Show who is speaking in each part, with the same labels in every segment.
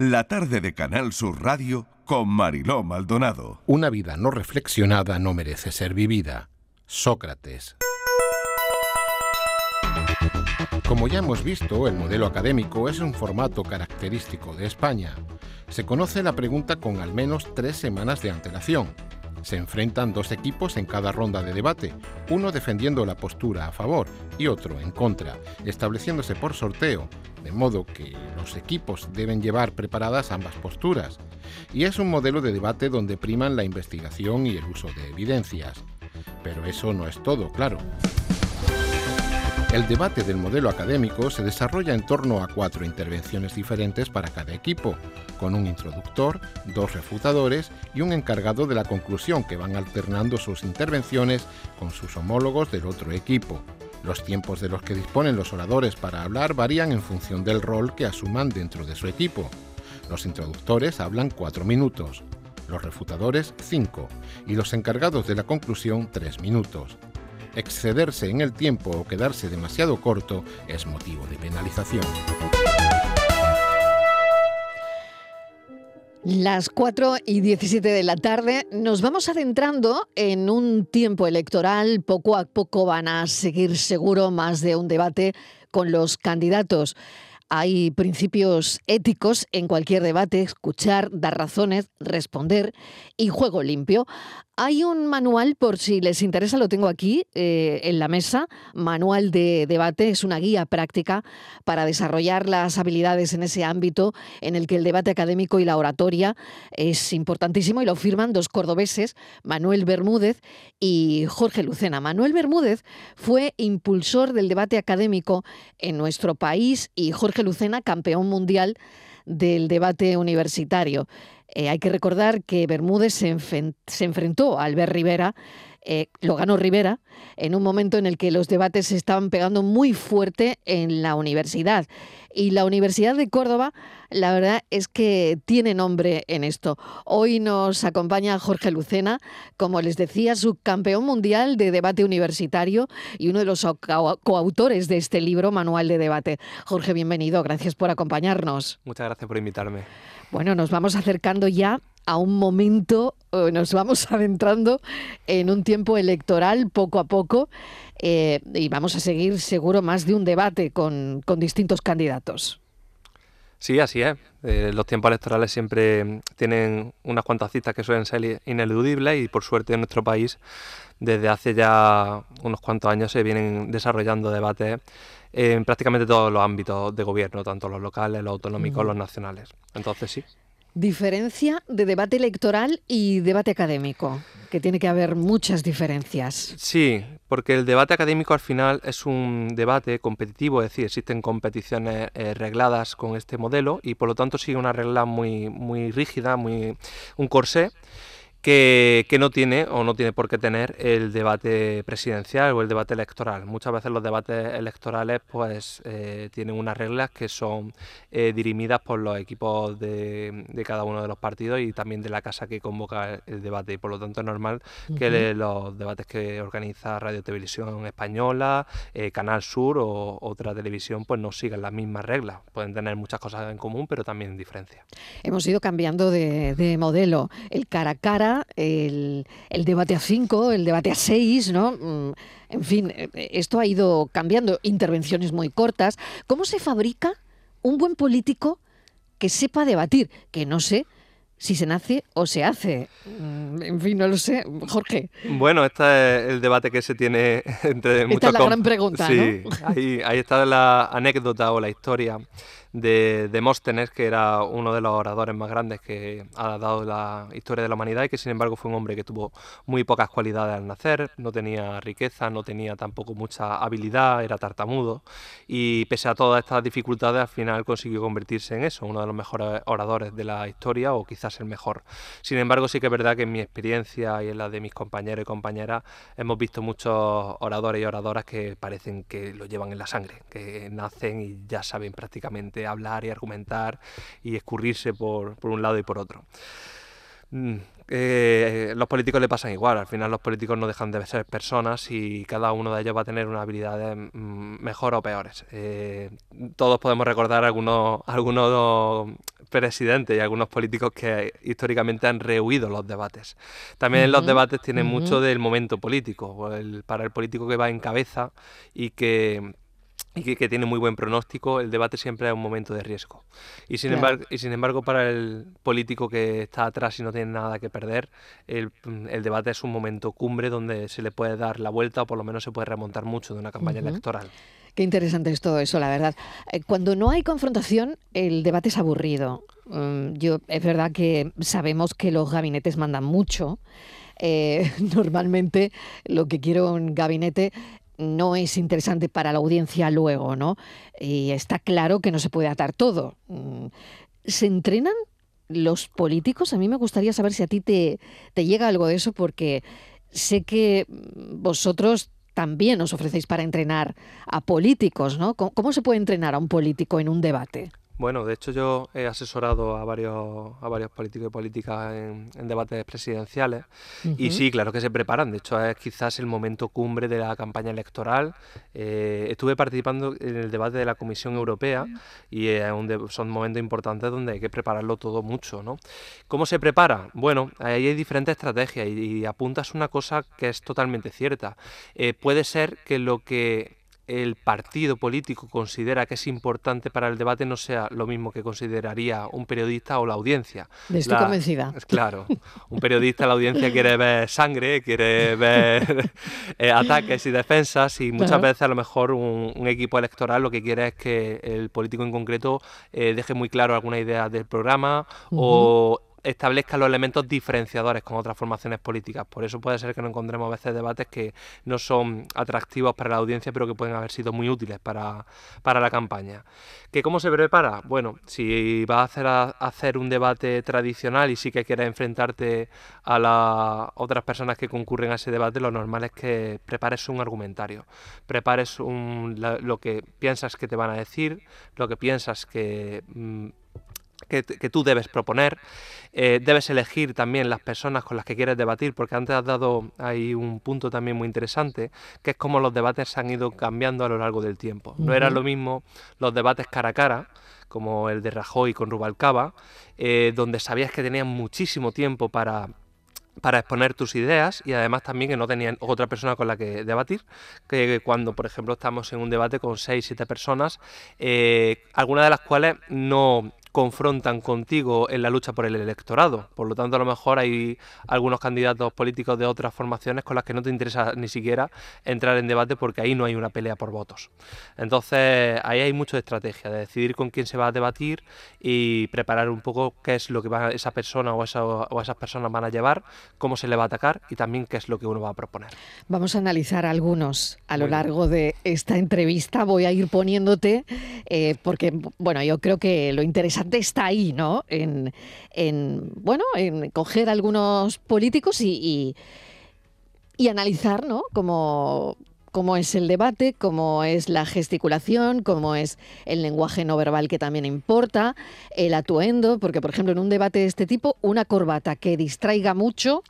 Speaker 1: La tarde de Canal Sur Radio con Mariló Maldonado.
Speaker 2: Una vida no reflexionada no merece ser vivida. Sócrates. Como ya hemos visto, el modelo académico es un formato característico de España. Se conoce la pregunta con al menos tres semanas de antelación. Se enfrentan dos equipos en cada ronda de debate, uno defendiendo la postura a favor y otro en contra, estableciéndose por sorteo, de modo que los equipos deben llevar preparadas ambas posturas. Y es un modelo de debate donde priman la investigación y el uso de evidencias. Pero eso no es todo, claro. El debate del modelo académico se desarrolla en torno a cuatro intervenciones diferentes para cada equipo, con un introductor, dos refutadores y un encargado de la conclusión que van alternando sus intervenciones con sus homólogos del otro equipo. Los tiempos de los que disponen los oradores para hablar varían en función del rol que asuman dentro de su equipo. Los introductores hablan cuatro minutos, los refutadores cinco y los encargados de la conclusión tres minutos excederse en el tiempo o quedarse demasiado corto es motivo de penalización.
Speaker 3: Las 4 y 17 de la tarde nos vamos adentrando en un tiempo electoral. Poco a poco van a seguir seguro más de un debate con los candidatos. Hay principios éticos en cualquier debate, escuchar, dar razones, responder y juego limpio. Hay un manual, por si les interesa, lo tengo aquí eh, en la mesa, manual de debate, es una guía práctica para desarrollar las habilidades en ese ámbito en el que el debate académico y la oratoria es importantísimo y lo firman dos cordobeses, Manuel Bermúdez y Jorge Lucena. Manuel Bermúdez fue impulsor del debate académico en nuestro país y Jorge Lucena campeón mundial del debate universitario. Eh, hay que recordar que Bermúdez se, enfrentó a Albert Rivera, eh, lo ganó Rivera, en un momento en el que los debates se estaban pegando muy fuerte en la universidad. Y la Universidad de Córdoba, la verdad es que tiene nombre en esto. Hoy nos acompaña Jorge Lucena, como les decía, subcampeón mundial de debate universitario y uno de los coautores de este libro, Manual de Debate. Jorge, bienvenido, gracias por acompañarnos.
Speaker 4: Muchas gracias por invitarme.
Speaker 3: Bueno, nos vamos acercando ya a un momento, eh, nos vamos adentrando en un tiempo electoral poco a poco eh, y vamos a seguir seguro más de un debate con, distintos candidatos.
Speaker 4: Sí, así es. Eh, los tiempos electorales siempre tienen unas cuantas citas que suelen ser ineludibles y por suerte en nuestro país desde hace ya unos cuantos años se vienen desarrollando debates en prácticamente todos los ámbitos de gobierno, tanto los locales, los autonómicos, los nacionales. Entonces sí.
Speaker 3: Diferencia de debate electoral y debate académico, que tiene que haber muchas diferencias.
Speaker 4: Sí, porque el debate académico al final es un debate competitivo, es decir, existen competiciones eh, regladas con este modelo y por lo tanto sigue una regla muy, muy rígida, muy un corsé que, no tiene o no tiene por qué tener el debate presidencial o el debate electoral. Muchas veces los debates electorales pues eh, tienen unas reglas que son eh, dirimidas por los equipos de, cada uno de los partidos y también de la casa que convoca el debate y por lo tanto es normal que los debates que organiza Radio Televisión Española, eh, Canal Sur o otra televisión pues no sigan las mismas reglas. Pueden tener muchas cosas en común pero también diferencias.
Speaker 3: Hemos ido cambiando de, de modelo. El cara a cara el, debate a 5, el debate a 6, ¿no? Mm, en fin, eh, esto ha ido cambiando, intervenciones muy cortas. ¿Cómo se fabrica un buen político que sepa debatir? Que no sé si se nace o se hace. Mm, en fin, no lo sé. Jorge.
Speaker 4: Bueno, este es el debate que se tiene entre
Speaker 3: Esta es la gran pregunta,
Speaker 4: sí, ahí, ahí está la anécdota o la historia de Demóstenes, que era uno de los oradores más grandes que ha dado la historia de la humanidad y que sin embargo fue un hombre que tuvo muy pocas cualidades al nacer, no tenía riqueza, no tenía tampoco mucha habilidad, era tartamudo y pese a todas estas dificultades al final consiguió convertirse en eso, uno de los mejores oradores de la historia o quizás el mejor. Sin embargo sí que es verdad que en mi experiencia y en la de mis compañeros y compañeras hemos visto muchos oradores y oradoras que parecen que lo llevan en la sangre, que nacen y ya saben prácticamente hablar y argumentar y escurrirse por, un lado y por otro. Mm, eh, los políticos le pasan igual, al final los políticos no dejan de ser personas y cada uno de ellos va a tener unas habilidades mm, mejor o peores. Eh, todos podemos recordar algunos, algunos presidentes y algunos políticos que históricamente han rehuido los debates. También los debates tienen mucho del momento político, para el político que va en cabeza y que y que, tiene muy buen pronóstico, el debate siempre es un momento de riesgo. Y sin, embargo, y sin embargo, para el político que está atrás y no tiene nada que perder, el, debate es un momento cumbre donde se le puede dar la vuelta o por lo menos se puede remontar mucho de una campaña electoral.
Speaker 3: Qué interesante es todo eso, la verdad. Eh, cuando no hay confrontación, el debate es aburrido. Mm, yo, es verdad que sabemos que los gabinetes mandan mucho. Eh, normalmente lo que quiero un gabinete no es interesante para la audiencia luego, ¿no? Y está claro que no se puede atar todo. Mm, ¿Se entrenan los políticos? A mí me gustaría saber si a ti te, te llega algo de eso, porque sé que vosotros también os ofrecéis para entrenar a políticos, ¿no? ¿Cómo, se puede entrenar a un político en un debate?
Speaker 4: Bueno, de hecho yo he asesorado a varios, a varios políticos y políticas en, debates presidenciales y sí, claro que se preparan. De hecho es quizás el momento cumbre de la campaña electoral. Eh, estuve participando en el debate de la Comisión Europea y son momentos importantes donde hay que prepararlo todo mucho. ¿no? ¿Cómo se prepara? Bueno, ahí hay diferentes estrategias y, apuntas una cosa que es totalmente cierta. Eh, puede ser que lo que el partido político considera que es importante para el debate no sea lo mismo que consideraría un periodista o la audiencia.
Speaker 3: Estoy convencida.
Speaker 4: Claro, un periodista, la audiencia quiere ver sangre, quiere ver eh, ataques y defensas y muchas veces a lo mejor un, equipo electoral lo que quiere es que el político en concreto eh, deje muy claro alguna idea del programa o establezca los elementos diferenciadores con otras formaciones políticas. Por eso puede ser que no encontremos a veces debates que no son atractivos para la audiencia, pero que pueden haber sido muy útiles para, la campaña. ¿Que ¿Cómo se prepara? Bueno, si vas a hacer, hacer un debate tradicional y sí que quieres enfrentarte a las otras personas que concurren a ese debate, lo normal es que prepares un argumentario, prepares un, lo que piensas que te van a decir, lo que piensas que... Mm, que, tú debes proponer. Eh, debes elegir también las personas con las que quieres debatir, porque antes has dado ahí un punto también muy interesante, que es cómo los debates han ido cambiando a lo largo del tiempo. No era lo mismo los debates cara a cara, como el de Rajoy con Rubalcaba, eh, donde sabías que tenían muchísimo tiempo para para exponer tus ideas y además también que no tenían otra persona con la que debatir, que cuando por ejemplo estamos en un debate con seis, siete personas, eh, algunas de las cuales no, confrontan contigo en la lucha por el electorado. Por lo tanto, a lo mejor hay algunos candidatos políticos de otras formaciones con las que no te interesa ni siquiera entrar en debate porque ahí no hay una pelea por votos. Entonces, ahí hay mucha estrategia de decidir con quién se va a debatir y preparar un poco qué es lo que va esa persona o, o esas personas van a llevar, cómo se le va a atacar y también qué es lo que uno va a proponer.
Speaker 3: Vamos a analizar algunos a lo largo de esta entrevista. Voy a ir poniéndote eh, porque, bueno, yo creo que lo interesante está ahí, ¿no? En, bueno, en coger algunos políticos y, y, analizar, ¿no? Como cómo es el debate, cómo es la gesticulación, cómo es el lenguaje no verbal que también importa, el atuendo, porque por ejemplo en un debate de este tipo, una corbata que distraiga mucho,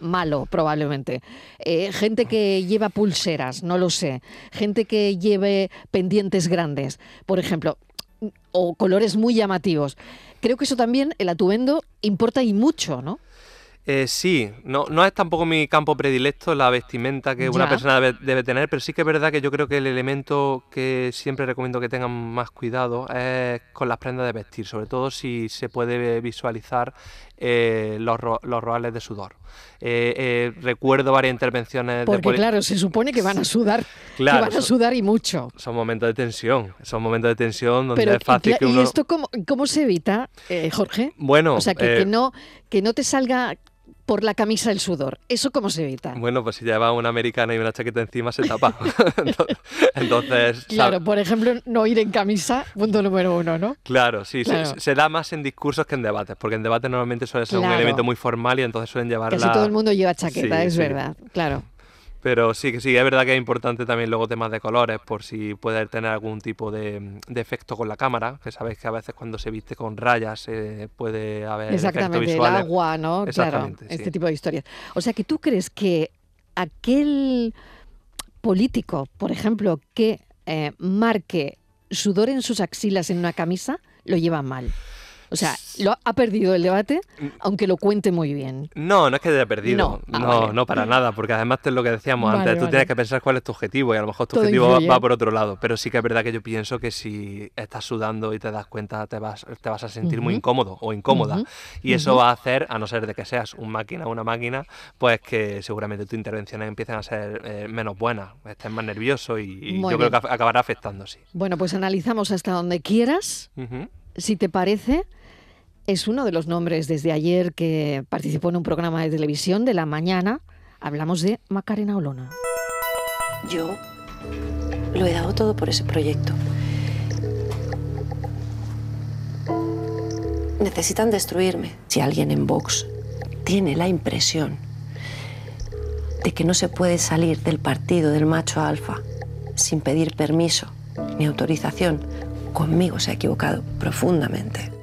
Speaker 3: malo probablemente. Eh, gente que lleva pulseras, no lo sé. Gente que lleve pendientes grandes, por ejemplo o colores muy llamativos. Creo que eso también, el atuendo, importa y mucho, ¿no?
Speaker 4: Eh, sí, no, no es tampoco mi campo predilecto la vestimenta que una persona debe, tener, pero sí que es verdad que yo creo que el elemento que siempre recomiendo que tengan más cuidado es con las prendas de vestir, sobre todo si se puede visualizar eh, los, los roales de sudor. Eh, recuerdo varias intervenciones
Speaker 3: porque claro se supone que van a sudar que van a sudar y mucho
Speaker 4: son momentos de tensión son momentos de tensión donde es fácil que uno...
Speaker 3: y esto cómo, cómo se evita Jorge
Speaker 4: bueno
Speaker 3: o sea que no que no te salga por la camisa el sudor. ¿Eso cómo se evita?
Speaker 4: Bueno, pues si lleva una americana y una chaqueta encima se tapa. Entonces...
Speaker 3: Claro, por ejemplo, no ir en camisa, punto número uno, ¿no?
Speaker 4: Claro, sí, Se, da más en discursos que en debates, porque en debates normalmente suele ser un elemento muy formal y entonces suelen llevar
Speaker 3: Casi todo el mundo lleva chaqueta, es verdad, claro.
Speaker 4: Pero sí que sí, es verdad que es importante también luego temas de colores, por si puede tener algún tipo de, efecto con la cámara, que sabéis que a veces cuando se viste con rayas eh, puede haber
Speaker 3: Exactamente,
Speaker 4: el
Speaker 3: agua, ¿no? Claro, este tipo de historias. O sea que tú crees que aquel político, por ejemplo, que eh, marque sudor en sus axilas en una camisa, lo lleva mal. O sea, lo ha perdido el debate, mm. aunque lo cuente muy bien.
Speaker 4: No, no es que haya perdido. No, ah, no, para nada, porque además es lo que decíamos antes, tú tienes que pensar cuál es tu objetivo y a lo mejor tu objetivo va, por otro lado. Pero sí que es verdad que yo pienso que si estás sudando y te das cuenta, te vas, te vas a sentir muy incómodo o incómoda. Y eso va a hacer, a no ser de que seas un máquina o una máquina, pues que seguramente tus intervenciones empiecen a ser eh, menos buenas, estés más nervioso y, yo creo que acabará afectando, sí.
Speaker 3: Bueno, pues analizamos hasta donde quieras. Si te parece, es uno de los nombres desde ayer que participó en un programa de televisión de la mañana. Hablamos de Macarena Olona.
Speaker 5: Yo lo he dado todo por ese proyecto. Necesitan destruirme. Si alguien en Vox tiene la impresión de que no se puede salir del partido del macho alfa sin pedir permiso ni autorización, conmigo se ha equivocado profundamente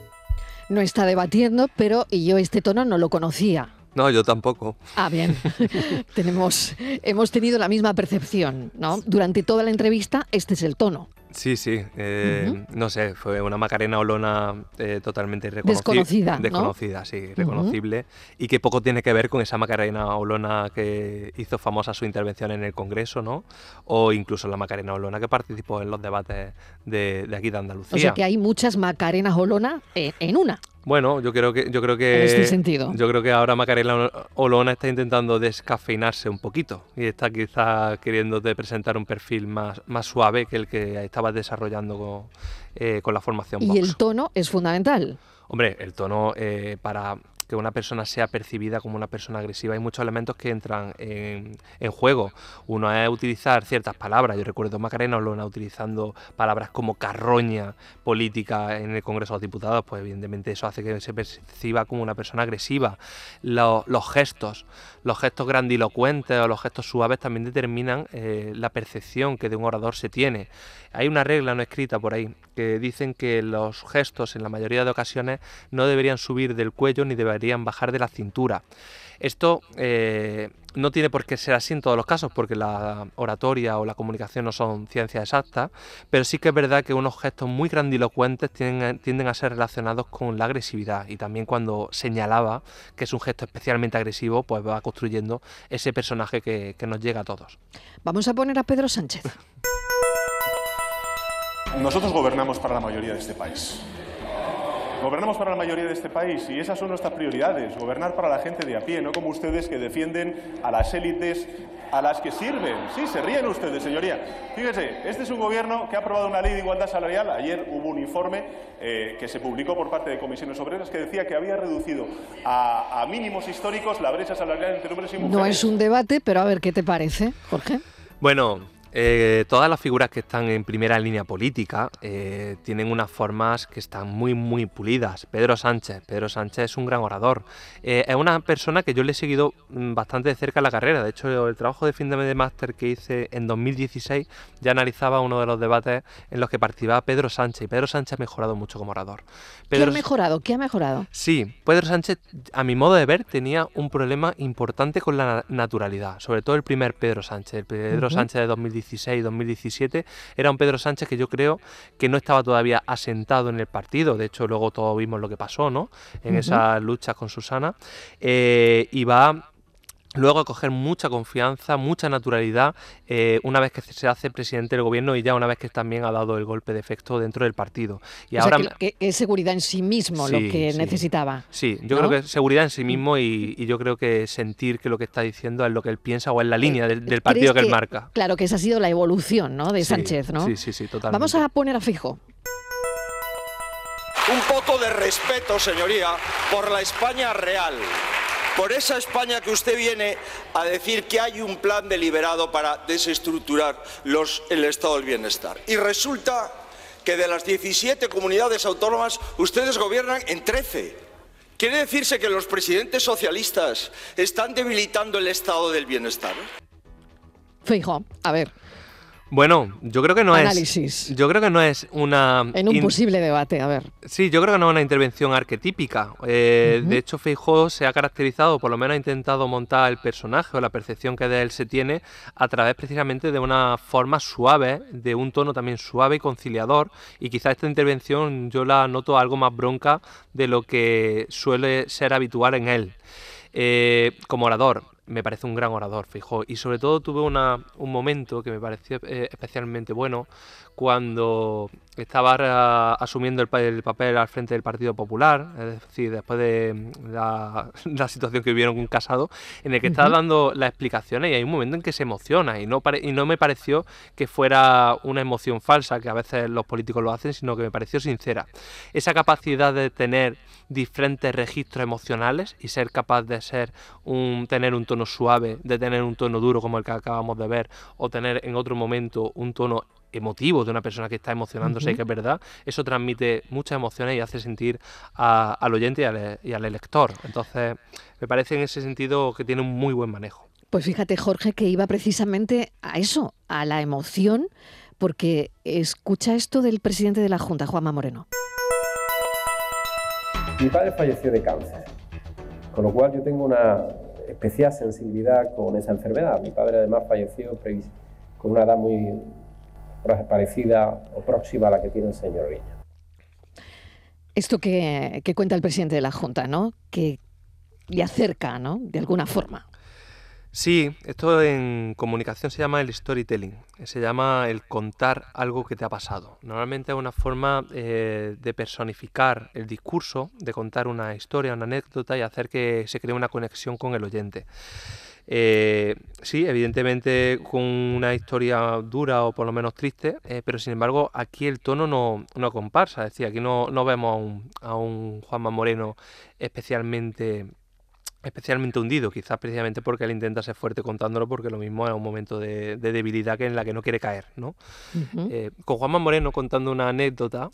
Speaker 3: no está debatiendo, pero yo este tono no lo conocía.
Speaker 4: No, yo tampoco.
Speaker 3: Ah, bien. Tenemos, hemos tenido la misma percepción, ¿no? Durante toda la entrevista, este es el tono.
Speaker 4: Sí, sí. Eh, no sé, fue una Macarena Olona eh, totalmente Desconocida. Desconocida, sí, reconocible. Y que poco tiene que ver con esa Macarena Olona que hizo famosa su intervención en el Congreso, ¿no? O incluso la Macarena Olona que participó en los debates de, aquí de Andalucía. O
Speaker 3: sea que hay muchas Macarenas Olona en una.
Speaker 4: Bueno, yo creo que yo creo que
Speaker 3: este sentido.
Speaker 4: yo creo que ahora Macarena Olona está intentando descafeinarse un poquito y está quizá queriéndote presentar un perfil más, más suave que el que estabas desarrollando con, eh, con la formación.
Speaker 3: Y el tono es fundamental.
Speaker 4: Hombre, el tono eh, para que una persona sea percibida como una persona agresiva. Hay muchos elementos que entran en, juego. Uno es utilizar ciertas palabras. Yo recuerdo Macarena Olona utilizando palabras como carroña política en el Congreso de los Diputados, pues evidentemente eso hace que se perciba como una persona agresiva. Los, gestos, los gestos grandilocuentes o los gestos suaves también determinan eh, la percepción que de un orador se tiene. Hay una regla no escrita por ahí que dicen que los gestos en la mayoría de ocasiones no deberían subir del cuello ni deberían bajar de la cintura. Esto eh, no tiene por qué ser así en todos los casos, porque la oratoria o la comunicación no son ciencias exactas, pero sí que es verdad que unos gestos muy grandilocuentes tienden, a ser relacionados con la agresividad y también cuando señalaba que es un gesto especialmente agresivo, pues va construyendo ese personaje que nos llega a todos.
Speaker 3: Vamos a poner a Pedro Sánchez.
Speaker 6: Nosotros gobernamos para la mayoría de este país. Gobernamos para la mayoría de este país y esas son nuestras prioridades, gobernar para la gente de a pie, no como ustedes que defienden a las élites a las que sirven. Sí, se ríen ustedes, señoría. Fíjese, este es un gobierno que ha aprobado una ley de igualdad salarial. Ayer hubo un informe eh, que se publicó por parte de comisiones obreras que decía que había reducido a, a mínimos históricos la brecha salarial entre hombres y mujeres.
Speaker 3: No es un debate, pero a ver qué te parece, Jorge.
Speaker 4: Bueno, eh, todas las figuras que están en primera línea política eh, tienen unas formas que están muy, muy pulidas. Pedro Sánchez, Pedro Sánchez es un gran orador. Eh, es una persona que yo le he seguido mm, bastante de cerca la carrera. De hecho, el trabajo de fin de máster que hice en 2016 ya analizaba uno de los debates en los que participaba Pedro Sánchez. Y Pedro Sánchez ha mejorado mucho como orador.
Speaker 3: ¿Qué ha mejorado? ¿Qué ha mejorado?
Speaker 4: Sí, Pedro Sánchez, a mi modo de ver, tenía un problema importante con la naturalidad. Sobre todo el primer Pedro Sánchez, el Pedro Sánchez de 2016 2016-2017, era un Pedro Sánchez que yo creo que no estaba todavía asentado en el partido, de hecho luego todos vimos lo que pasó, ¿no? En esa lucha con Susana, eh, y va luego a coger mucha confianza, mucha naturalidad, eh, una vez que se hace presidente del gobierno y ya una vez que también ha dado el golpe de efecto dentro del partido.
Speaker 3: Y ahora que, es seguridad en sí mismo lo que necesitaba.
Speaker 4: Sí, yo creo que es seguridad en sí mismo y, yo creo que sentir que lo que está diciendo es lo que él piensa o es la línea del, partido que, él marca.
Speaker 3: Claro, que esa ha sido la evolución ¿no? de Sánchez, ¿no?
Speaker 4: Sí, sí, sí, totalmente.
Speaker 3: Vamos a poner a fijo.
Speaker 7: Un poco de respeto, señoría, por la España real por esa España que usted viene a decir que hay un plan deliberado para desestructurar el estado del bienestar. Y resulta que de las 17 comunidades autónomas ustedes gobiernan en 13. ¿Quiere decirse que los presidentes socialistas están debilitando el estado del bienestar?
Speaker 3: Feijo, a ver.
Speaker 4: Bueno, yo creo que no
Speaker 3: Análisis.
Speaker 4: es. Yo creo que no es una.
Speaker 3: En un posible debate, a ver.
Speaker 4: Sí, yo creo que no es una intervención arquetípica. Eh, de hecho, Feijóo se ha caracterizado, por lo menos ha intentado montar el personaje o la percepción que de él se tiene a través precisamente de una forma suave, de un tono también suave y conciliador. Y quizá esta intervención yo la noto algo más bronca de lo que suele ser habitual en él. Eh, como orador, me parece un gran orador, fijo. Y sobre todo tuve una, un momento que me pareció eh, especialmente bueno cuando estaba asumiendo el, papel al frente del Partido Popular, es decir, después de la, situación que vivieron con Casado, en el que estaba dando las explicaciones y hay un momento en que se emociona y no, y no me pareció que fuera una emoción falsa, que a veces los políticos lo hacen, sino que me pareció sincera. Esa capacidad de tener diferentes registros emocionales y ser capaz de ser un, tener un tono suave, de tener un tono duro como el que acabamos de ver, o tener en otro momento un tono emotivo de una persona que está emocionándose y que es verdad, eso transmite muchas emociones y hace sentir al oyente y al, elector. Entonces, me parece en ese sentido que tiene un muy buen manejo.
Speaker 3: Pues fíjate, Jorge, que iba precisamente a eso, a la emoción, porque escucha esto del presidente de la Junta, Juanma Moreno.
Speaker 8: Mi padre falleció de cáncer, con lo cual yo tengo una especial sensibilidad con esa enfermedad. Mi padre además falleció con una edad muy parecida o próxima a la que tiene el señor Viña.
Speaker 3: Esto que, cuenta el presidente de la Junta, ¿no? Que le acerca, ¿no? De alguna forma.
Speaker 4: Sí, esto en comunicación se llama el storytelling, se llama el contar algo que te ha pasado. Normalmente es una forma eh, de personificar el discurso, de contar una historia, una anécdota y hacer que se cree una conexión con el oyente. Eh, sí, evidentemente con una historia dura o por lo menos triste, eh, pero sin embargo aquí el tono no, no comparsa, es decir, aquí no, no vemos a un, a un Juanma Moreno especialmente especialmente hundido, quizás precisamente porque él intenta ser fuerte contándolo, porque lo mismo es un momento de, debilidad que en la que no quiere caer. ¿no? Eh, con Juanma Moreno contando una anécdota,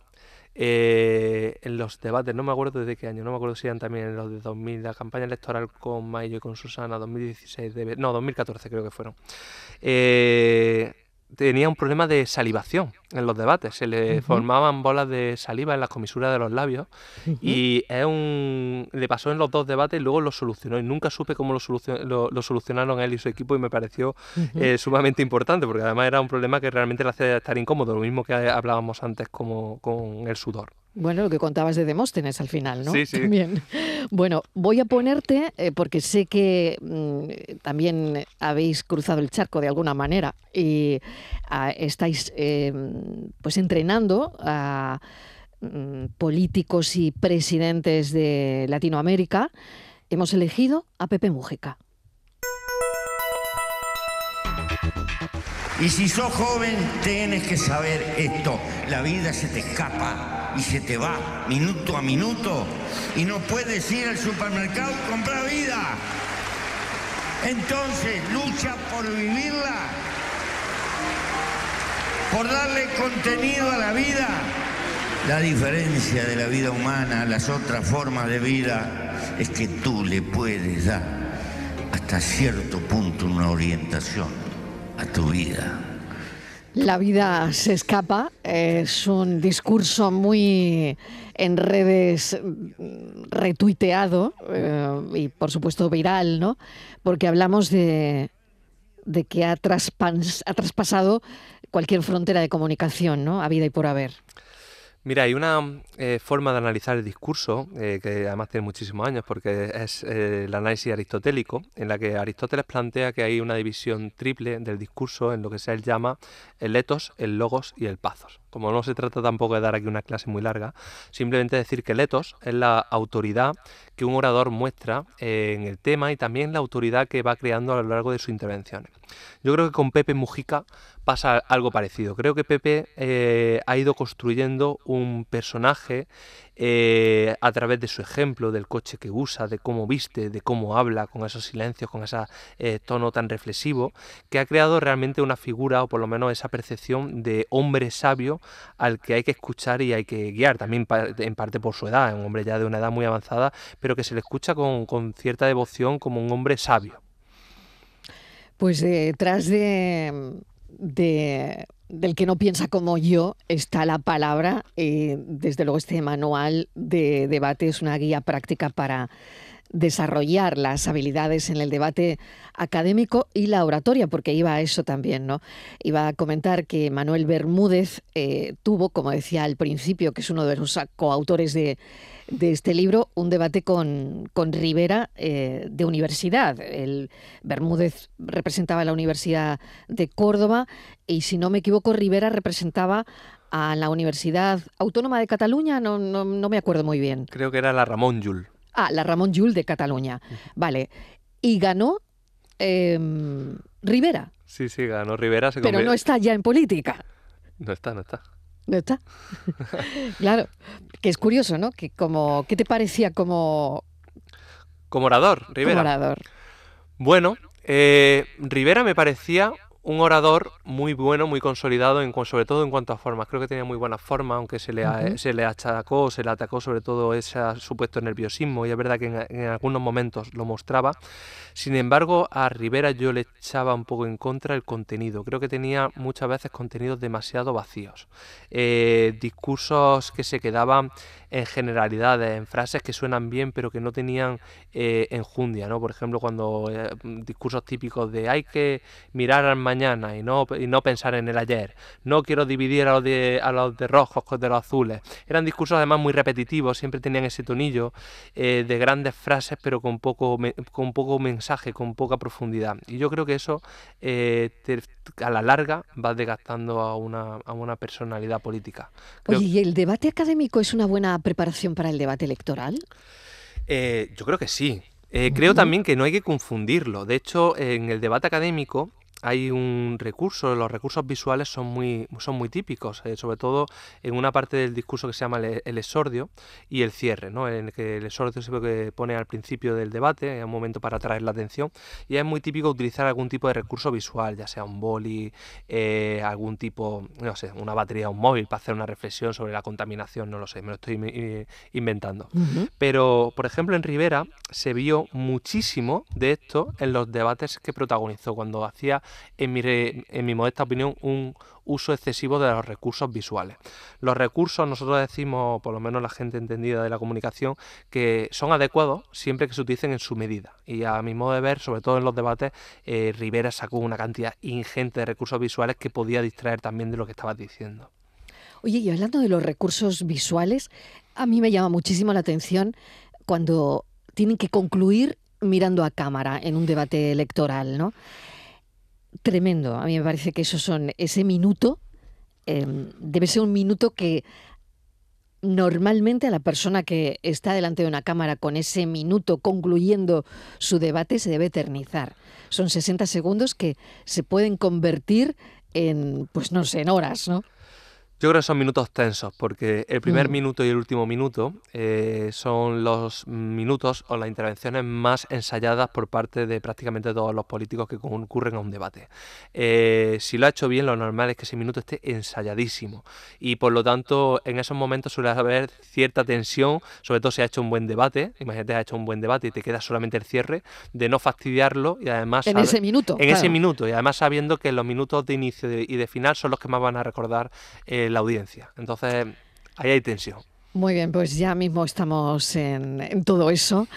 Speaker 4: eh, en los debates, no me acuerdo desde qué año, no me acuerdo si eran también en los de 2000, la campaña electoral con Mayo y con Susana, 2016, no, 2014 creo que fueron. Eh, tenía un problema de salivación en los debates. Se le formaban bolas de saliva en las comisuras de los labios y es un le pasó en los dos debates y luego lo solucionó. Y nunca supe cómo lo, lo, solucionaron él y su equipo y me pareció eh, sumamente importante porque además era un problema que realmente le hacía estar incómodo, lo mismo que hablábamos antes como con el sudor.
Speaker 3: Bueno, lo que contabas de Demóstenes al final, ¿no?
Speaker 4: Sí, sí.
Speaker 3: También. Bueno, voy a ponerte, eh, porque sé que mm, también habéis cruzado el charco de alguna manera y ah, estáis eh, pues entrenando a mm, políticos y presidentes de Latinoamérica. Hemos elegido a Pepe Mujica.
Speaker 9: Y si sos joven, tienes que saber esto. La vida se te escapa y se te va minuto a minuto. Y no puedes ir al supermercado y comprar vida. Entonces, lucha por vivirla. Por darle contenido a la vida. La diferencia de la vida humana a las otras formas de vida es que tú le puedes dar hasta cierto punto una orientación a tu vida.
Speaker 3: La vida se escapa, es un discurso muy en redes mm, retuiteado eh, y por supuesto viral, ¿no? Porque hablamos de, de que ha, ha traspasado cualquier frontera de comunicación, ¿no? A vida y por haber.
Speaker 4: Mira, hay una eh, forma de analizar el discurso, eh, que además tiene muchísimos años, porque es eh, el análisis aristotélico, en la que Aristóteles plantea que hay una división triple del discurso en lo que se llama el etos, el logos y el pathos. Como no se trata tampoco de dar aquí una clase muy larga, simplemente decir que el etos es la autoridad que un orador muestra en el tema y también la autoridad que va creando a lo largo de sus intervenciones. Yo creo que con Pepe Mujica pasa algo parecido. Creo que Pepe eh, ha ido construyendo un personaje eh, a través de su ejemplo, del coche que usa, de cómo viste, de cómo habla, con esos silencios, con ese eh, tono tan reflexivo, que ha creado realmente una figura, o por lo menos esa percepción de hombre sabio al que hay que escuchar y hay que guiar, también en parte por su edad, un hombre ya de una edad muy avanzada, pero que se le escucha con cierta devoción como un hombre sabio.
Speaker 3: Pues detrás de, del que no piensa como yo está la palabra. desde luego este manual de debate es una guía práctica para desarrollar las habilidades en el debate académico y la oratoria, porque iba a eso también, ¿no? Iba a comentar que Manuel Bermúdez eh, tuvo, como decía al principio, que es uno de los coautores de, este libro, un debate con, con Rivera eh, de universidad. El Bermúdez representaba la Universidad de Córdoba y, si no me equivoco, Rivera representaba a la Universidad Autónoma de Cataluña, no, no, no me acuerdo muy bien.
Speaker 4: Creo que era la Ramón Llull.
Speaker 3: Ah, la Ramón Llull de Cataluña. Vale. Y ganó em, Rivera.
Speaker 4: Sí, sí, ganó Rivera.
Speaker 3: Pero no está ya en política.
Speaker 4: No está, no está.
Speaker 3: No está. claro. Que es curioso, ¿no? Que como, ¿Qué te parecía como...
Speaker 4: Como orador, Rivera?
Speaker 3: Como orador.
Speaker 4: Bueno, eh, Rivera me parecía un orador muy bueno, muy consolidado, en, sobre todo en cuanto a formas. Creo que tenía muy buena forma, aunque se le, se le achacó, se le atacó sobre todo ese supuesto nerviosismo, y es verdad que en, algunos momentos lo mostraba. Sin embargo, a Rivera yo le echaba un poco en contra el contenido. Creo que tenía muchas veces contenidos demasiado vacíos. Eh, discursos que se quedaban en generalidades, en frases que suenan bien pero que no tenían eh, enjundia, ¿no? Por ejemplo, cuando eh, discursos típicos de hay que mirar al mañana y no, y no pensar en el ayer, no quiero dividir a los de, a los de rojos con de los azules. Eran discursos además muy repetitivos, siempre tenían ese tonillo eh, de grandes frases pero con poco, con poco mensaje, con poca profundidad. Y yo creo que eso a la larga va desgastando a una, a una personalidad política.
Speaker 3: Oye, ¿y el debate académico es una buena preparación para el debate electoral?
Speaker 4: Eh, yo creo que sí. Eh, creo también que no hay que confundirlo. De hecho, en el debate académico hay un recurso, los recursos visuales son muy, son muy típicos, eh, sobre todo en una parte del discurso que se llama el, exordio y el cierre, ¿no? en el que el exordio se pone al principio del debate, es un momento para atraer la atención, y es muy típico utilizar algún tipo de recurso visual, ya sea un boli, eh, algún tipo, no sé, una batería, un móvil para hacer una reflexión sobre la contaminación, no lo sé, me lo estoy inventando. Pero, por ejemplo, en Rivera se vio muchísimo de esto en los debates que protagonizó, cuando hacía en mi, en mi modesta opinión, un uso excesivo de los recursos visuales. Los recursos, nosotros decimos, por lo menos la gente entendida de la comunicación, que son adecuados siempre que se utilicen en su medida. Y a mi modo de ver, sobre todo en los debates, eh, Rivera sacó una cantidad ingente de recursos visuales que podía distraer también de lo que estabas diciendo.
Speaker 3: Oye, y hablando de los recursos visuales, a mí me llama muchísimo la atención cuando tienen que concluir mirando a cámara en un debate electoral, ¿no? Tremendo. A mí me parece que eso son ese minuto em, debe ser un minuto que normalmente a la persona que está delante de una cámara con ese minuto concluyendo su debate se debe eternizar. Son 60 segundos que se pueden convertir en, pues no sé, en horas, ¿no?
Speaker 4: Yo creo que son minutos tensos, porque el primer mm. minuto y el último minuto eh, son los minutos o las intervenciones más ensayadas por parte de prácticamente todos los políticos que concurren a un debate. Eh, si lo ha hecho bien, lo normal es que ese minuto esté ensayadísimo y por lo tanto en esos momentos suele haber cierta tensión, sobre todo si ha hecho un buen debate, imagínate ha hecho un buen debate y te queda solamente el cierre, de no fastidiarlo y además...
Speaker 3: En ese minuto.
Speaker 4: En ese minuto y además sabiendo que los minutos de inicio y de final son los que más van a recordar. Eh, la audiencia. Entonces, ahí hay tensión.
Speaker 3: Muy bien, pues ya mismo estamos en, todo eso.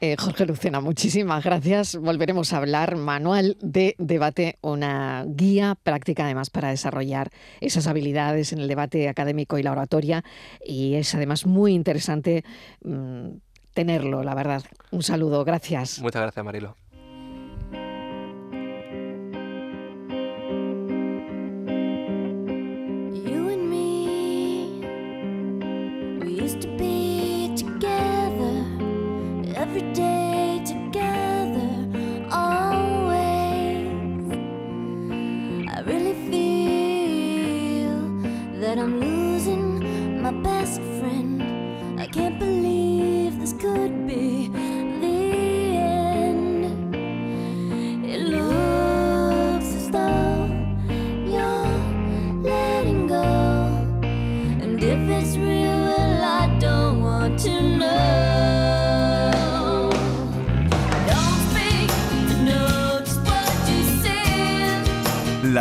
Speaker 3: Eh, Jorge Lucena, muchísimas gracias. Volveremos a hablar. Manual de debate, una guía práctica además para desarrollar esas habilidades en el debate académico y la oratoria. Y es además muy interesante mm, tenerlo, la verdad. Un saludo, gracias.
Speaker 4: Muchas gracias, Marilo. Every day together, always. I really feel that I'm losing my best friend. I can't believe this could be.